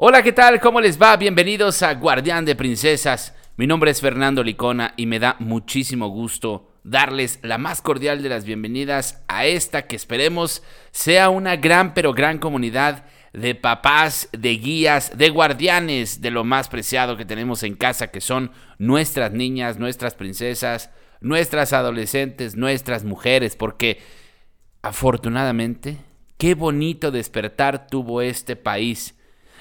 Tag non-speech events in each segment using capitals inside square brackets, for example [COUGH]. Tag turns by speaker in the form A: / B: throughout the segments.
A: Hola, ¿qué tal? ¿Cómo les va? Bienvenidos a Guardián de Princesas. Mi nombre es Fernando Licona y me da muchísimo gusto darles la más cordial de las bienvenidas a esta que esperemos sea una gran pero gran comunidad de papás, de guías, de guardianes de lo más preciado que tenemos en casa, que son nuestras niñas, nuestras princesas, nuestras adolescentes, nuestras mujeres, porque afortunadamente, qué bonito despertar tuvo este país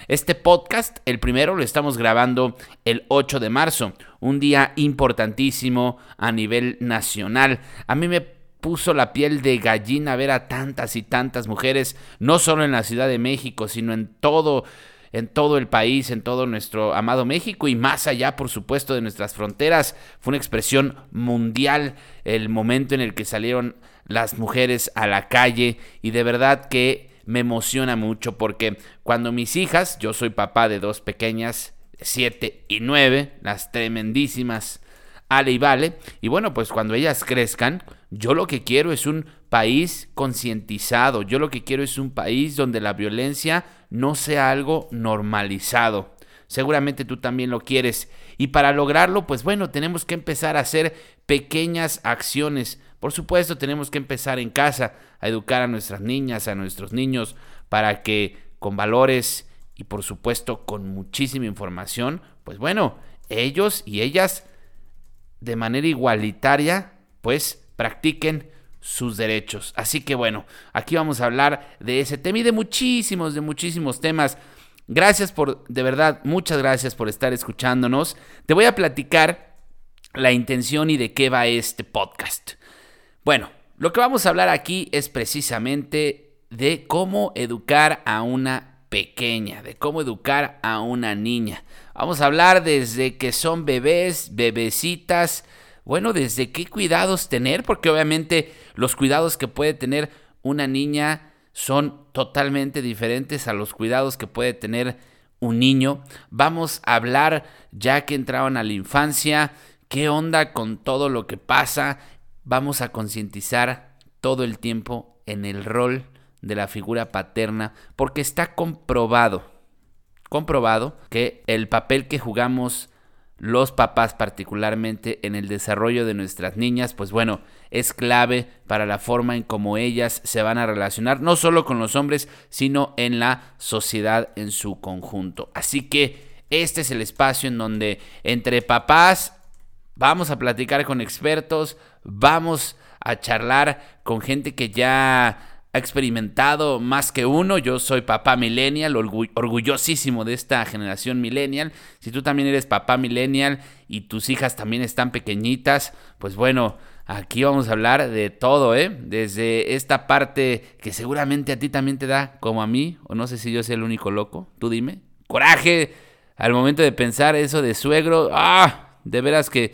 A: este podcast, el primero, lo estamos grabando el 8 de marzo, un día importantísimo a nivel nacional. A mí me puso la piel de gallina ver a tantas y tantas mujeres, no solo en la Ciudad de México, sino en todo en todo el país, en todo nuestro amado México y más allá, por supuesto, de nuestras fronteras. Fue una expresión mundial el momento en el que salieron las mujeres a la calle y de verdad que me emociona mucho porque cuando mis hijas, yo soy papá de dos pequeñas, siete y nueve, las tremendísimas Ale y Vale, y bueno, pues cuando ellas crezcan, yo lo que quiero es un país concientizado, yo lo que quiero es un país donde la violencia no sea algo normalizado. Seguramente tú también lo quieres. Y para lograrlo, pues bueno, tenemos que empezar a hacer pequeñas acciones. Por supuesto, tenemos que empezar en casa a educar a nuestras niñas, a nuestros niños, para que con valores y por supuesto con muchísima información, pues bueno, ellos y ellas de manera igualitaria, pues practiquen sus derechos. Así que bueno, aquí vamos a hablar de ese tema y de muchísimos, de muchísimos temas. Gracias por, de verdad, muchas gracias por estar escuchándonos. Te voy a platicar la intención y de qué va este podcast. Bueno, lo que vamos a hablar aquí es precisamente de cómo educar a una pequeña, de cómo educar a una niña. Vamos a hablar desde que son bebés, bebecitas, bueno, desde qué cuidados tener, porque obviamente los cuidados que puede tener una niña son totalmente diferentes a los cuidados que puede tener un niño. Vamos a hablar, ya que entraban a la infancia, qué onda con todo lo que pasa vamos a concientizar todo el tiempo en el rol de la figura paterna, porque está comprobado, comprobado que el papel que jugamos los papás particularmente en el desarrollo de nuestras niñas, pues bueno, es clave para la forma en cómo ellas se van a relacionar, no solo con los hombres, sino en la sociedad en su conjunto. Así que este es el espacio en donde entre papás vamos a platicar con expertos, vamos a charlar con gente que ya ha experimentado más que uno. Yo soy papá millennial, orgullosísimo de esta generación millennial. Si tú también eres papá millennial y tus hijas también están pequeñitas, pues bueno, aquí vamos a hablar de todo, ¿eh? Desde esta parte que seguramente a ti también te da, como a mí, o no sé si yo soy el único loco, tú dime. Coraje al momento de pensar eso de suegro. ¡Ah! De veras que...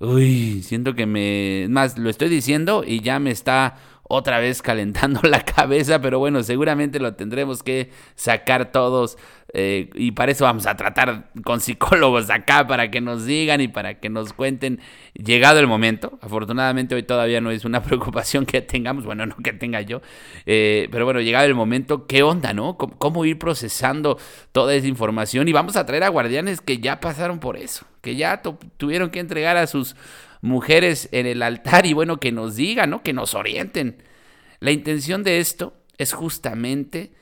A: Uy, siento que me... Más, lo estoy diciendo y ya me está otra vez calentando [LAUGHS] la cabeza, pero bueno, seguramente lo tendremos que sacar todos eh, y para eso vamos a tratar con psicólogos acá para que nos digan y para que nos cuenten llegado el momento. Afortunadamente hoy todavía no es una [LAUGHS] preocupación que tengamos, bueno, no que tenga yo, eh, pero bueno, llegado el momento, ¿qué onda, no? ¿Cómo, ir procesando toda esa información? Y vamos a traer a guardianes que ya pasaron por eso, que ya tuvieron que entregar a sus mujeres en el altar y bueno, que nos digan, ¿no? Que nos orienten. La intención de esto es justamente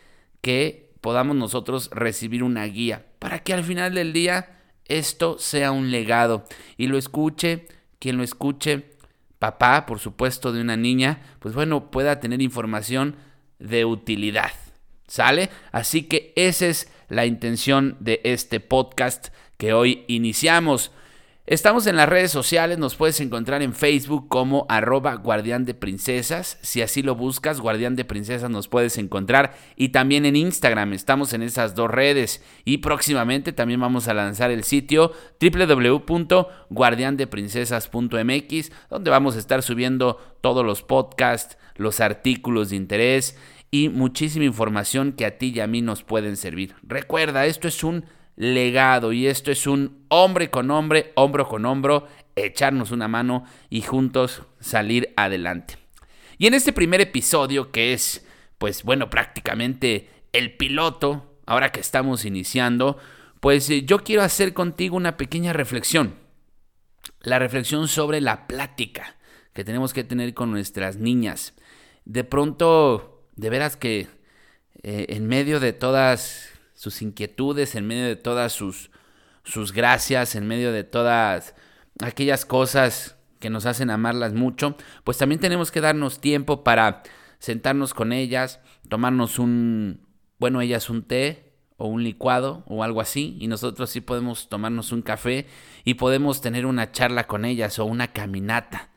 A: que podamos nosotros recibir una guía para que al final del día esto sea un legado y lo escuche, quien lo escuche, papá, por supuesto, de una niña, pues bueno, pueda tener información de utilidad. ¿Sale? Así que esa es la intención de este podcast que hoy iniciamos. Estamos en las redes sociales, nos puedes encontrar en Facebook como arroba guardián de princesas. Si así lo buscas, guardián de princesas nos puedes encontrar. Y también en Instagram, estamos en esas dos redes. Y próximamente también vamos a lanzar el sitio www.guardiandeprincesas.mx, donde vamos a estar subiendo todos los podcasts, los artículos de interés y muchísima información que a ti y a mí nos pueden servir. Recuerda, esto es un legado y esto es un hombre con hombre, hombro con hombro, echarnos una mano y juntos salir adelante. Y en este primer episodio que es, pues bueno, prácticamente el piloto, ahora que estamos iniciando, pues eh, yo quiero hacer contigo una pequeña reflexión. La reflexión sobre la plática que tenemos que tener con nuestras niñas. De pronto, de veras que eh, en medio de todas sus inquietudes, en medio de todas sus, sus gracias, en medio de todas aquellas cosas que nos hacen amarlas mucho, pues también tenemos que darnos tiempo para sentarnos con ellas, tomarnos un, bueno, ellas un té o un licuado o algo así, y nosotros sí podemos tomarnos un café y podemos tener una charla con ellas o una caminata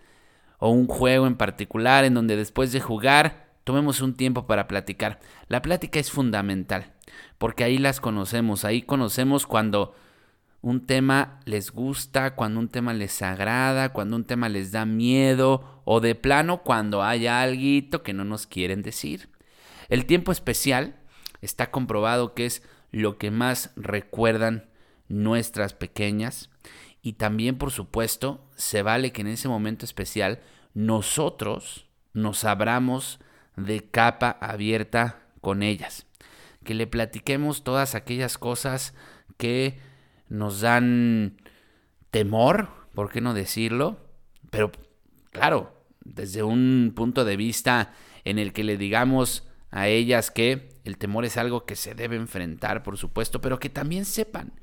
A: o un juego en particular en donde después de jugar tomemos un tiempo para platicar. La plática es fundamental, porque ahí las conocemos, ahí conocemos cuando un tema les gusta, cuando un tema les agrada, cuando un tema les da miedo o de plano cuando hay algo que no nos quieren decir. El tiempo especial está comprobado que es lo que más recuerdan nuestras pequeñas y también por supuesto se vale que en ese momento especial nosotros nos abramos de capa abierta con ellas, que le platiquemos todas aquellas cosas que nos dan temor, ¿por qué no decirlo? Pero claro, desde un punto de vista en el que le digamos a ellas que el temor es algo que se debe enfrentar, por supuesto, pero que también sepan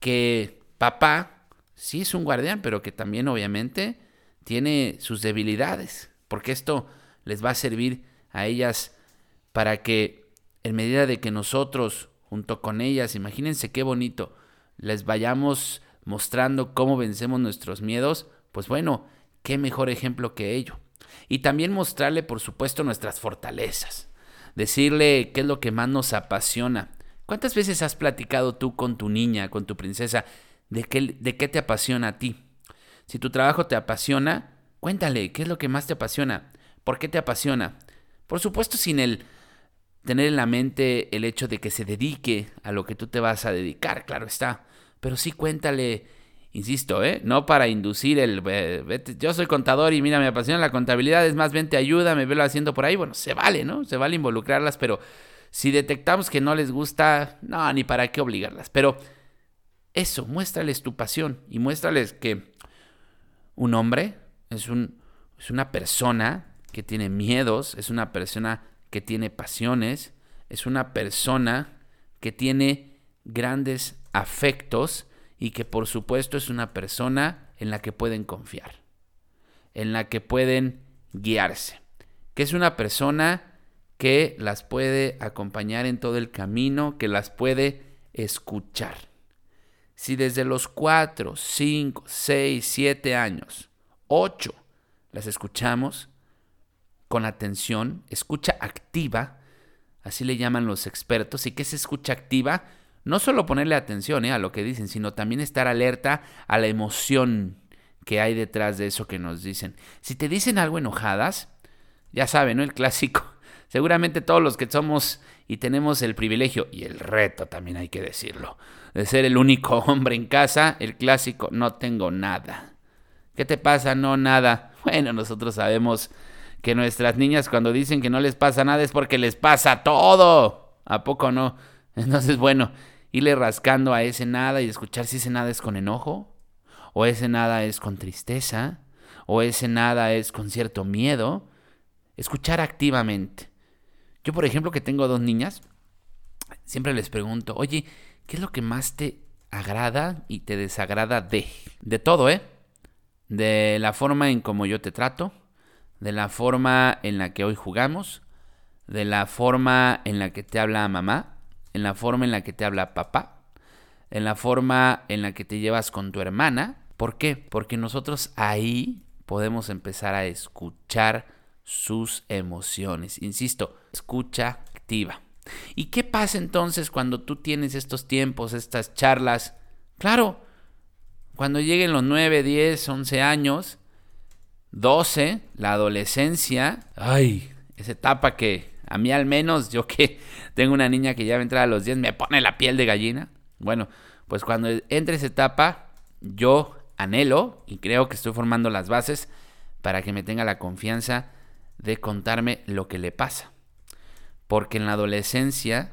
A: que papá sí es un guardián, pero que también obviamente tiene sus debilidades, porque esto les va a servir a ellas para que en medida de que nosotros, junto con ellas, imagínense qué bonito, les vayamos mostrando cómo vencemos nuestros miedos, pues bueno, qué mejor ejemplo que ello. Y también mostrarle, por supuesto, nuestras fortalezas. Decirle qué es lo que más nos apasiona. ¿Cuántas veces has platicado tú con tu niña, con tu princesa, de qué, de qué te apasiona a ti? Si tu trabajo te apasiona, cuéntale qué es lo que más te apasiona. ¿Por qué te apasiona? Por supuesto, sin el tener en la mente el hecho de que se dedique a lo que tú te vas a dedicar, claro está. Pero sí cuéntale, insisto, ¿eh? no para inducir el, yo soy contador y mira, me apasiona la contabilidad, es más, vente ayuda, me veo haciendo por ahí, bueno, se vale, ¿no? Se vale involucrarlas, pero si detectamos que no les gusta, no, ni para qué obligarlas. Pero eso, muéstrales tu pasión y muéstrales que un hombre es, un, es una persona que tiene miedos, es una persona que tiene pasiones, es una persona que tiene grandes afectos y que por supuesto es una persona en la que pueden confiar, en la que pueden guiarse, que es una persona que las puede acompañar en todo el camino, que las puede escuchar. Si desde los 4, 5, 6, 7 años, 8, las escuchamos con atención, escucha activa, así le llaman los expertos, y que es escucha activa, no solo ponerle atención eh, a lo que dicen, sino también estar alerta a la emoción que hay detrás de eso que nos dicen. Si te dicen algo enojadas, ya saben, ¿no? El clásico. [LAUGHS] Seguramente todos los que somos y tenemos el privilegio y el reto, también hay que decirlo, de ser el único [LAUGHS] hombre en casa, el clásico, no tengo nada. ¿Qué te pasa? No, nada. [LAUGHS] Bueno, nosotros sabemos que nuestras niñas cuando dicen que no les pasa nada es porque les pasa todo. ¿A poco no? [LAUGHS] Entonces, bueno, irle rascando a ese nada y escuchar si ese nada es con enojo, o ese nada es con tristeza, o ese nada es con cierto miedo. Escuchar activamente. Yo, por ejemplo, que tengo dos niñas, siempre les pregunto, oye, ¿qué es lo que más te agrada y te desagrada de? De todo, ¿eh? De la forma en como yo te trato, de la forma en la que hoy jugamos, de la forma en la que te habla mamá, en la forma en la que te habla papá, en la forma en la que te llevas con tu hermana. ¿Por qué? Porque nosotros ahí podemos empezar a escuchar sus emociones. Insisto, escucha activa. ¿Y qué pasa entonces cuando tú tienes estos tiempos, estas charlas? Claro, cuando lleguen los 9, 10, 11 años, 12, la adolescencia, ay, esa etapa que a mí al menos, yo que [LAUGHS] tengo una niña que ya va a entrar a los 10, me pone la piel de gallina. Bueno, pues cuando entre esa etapa, yo anhelo y creo que estoy formando las bases para que me tenga la confianza de contarme lo que le pasa. Porque en la adolescencia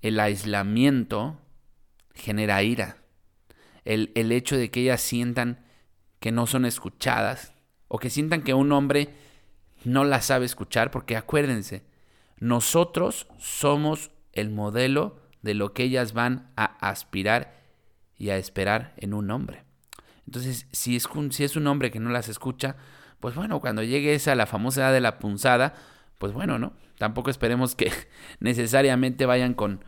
A: el aislamiento genera ira. El, el hecho de que ellas sientan que no son escuchadas o que sientan que un hombre no la sabe escuchar, porque acuérdense, nosotros somos el modelo de lo que ellas van a aspirar y a esperar en un hombre. Entonces, si es, un, si es un hombre que no las escucha, pues bueno, cuando llegue esa la famosa edad de la punzada, pues bueno, ¿no? Tampoco esperemos que [LAUGHS] necesariamente vayan con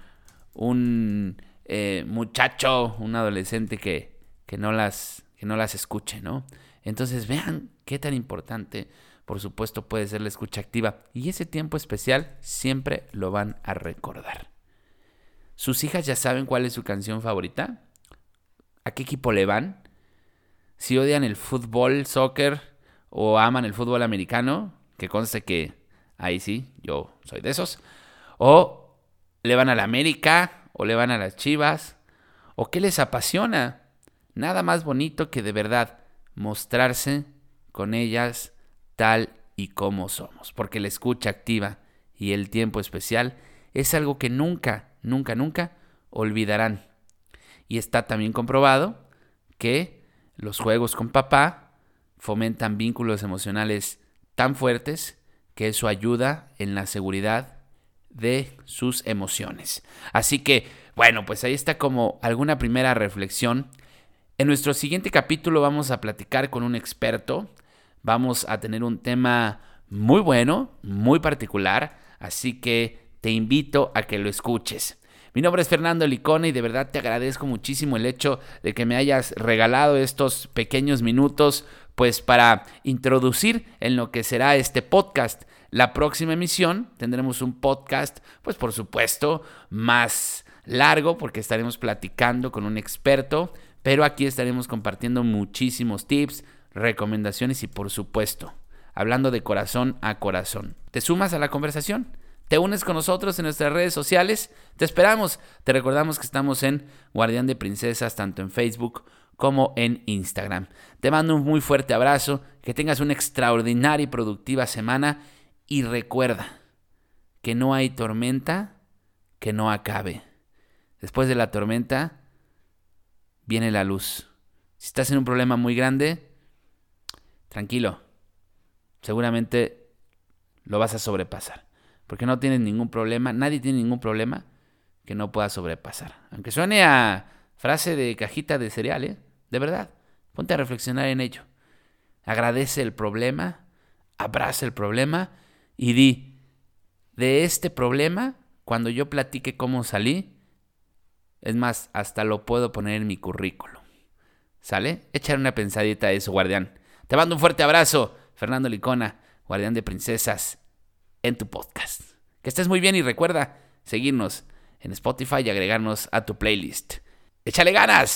A: un eh, muchacho, un adolescente que, que, no las, que no las escuche, ¿no? Entonces vean qué tan importante, por supuesto, puede ser la escucha activa. Y ese tiempo especial siempre lo van a recordar. ¿Sus hijas ya saben cuál es su canción favorita? ¿A qué equipo le van? Si odian el fútbol, soccer o aman el fútbol americano, que conste que ahí sí, yo soy de esos. O le van a la América o le van a las Chivas. ¿O qué les apasiona? Nada más bonito que de verdad mostrarse con ellas tal y como somos. Porque la escucha activa y el tiempo especial es algo que nunca, nunca, nunca olvidarán. Y está también comprobado que los juegos con papá fomentan vínculos emocionales tan fuertes que eso ayuda en la seguridad de sus emociones. Así que, bueno, pues ahí está como alguna primera reflexión en nuestro siguiente capítulo vamos a platicar con un experto. Vamos a tener un tema muy bueno, muy particular, así que te invito a que lo escuches. Mi nombre es Fernando Licona y de verdad te agradezco muchísimo el hecho de que me hayas regalado estos pequeños minutos pues para introducir en lo que será este podcast. La próxima emisión tendremos un podcast pues por supuesto más largo porque estaremos platicando con un experto pero aquí estaremos compartiendo muchísimos tips, recomendaciones y por supuesto, hablando de corazón a corazón. ¿Te sumas a la conversación? ¿Te unes con nosotros en nuestras redes sociales? Te esperamos. Te recordamos que estamos en Guardián de Princesas, tanto en Facebook como en Instagram. Te mando un muy fuerte abrazo, que tengas una extraordinaria y productiva semana y recuerda que no hay tormenta que no acabe. Después de la tormenta viene la luz. Si estás en un problema muy grande, tranquilo. Seguramente lo vas a sobrepasar. Porque no tienes ningún problema, nadie tiene ningún problema que no pueda sobrepasar. Aunque suene a frase de cajita de cereal, ¿eh? de verdad, ponte a reflexionar en ello. Agradece el problema, abraza el problema y di, de este problema, cuando yo platique cómo salí, es más, hasta lo puedo poner en mi currículum. ¿Sale? Echar una pensadita a eso, guardián. Te mando un fuerte abrazo, Fernando Licona, guardián de princesas, en tu podcast. Que estés muy bien y recuerda seguirnos en Spotify y agregarnos a tu playlist. ¡Échale ganas!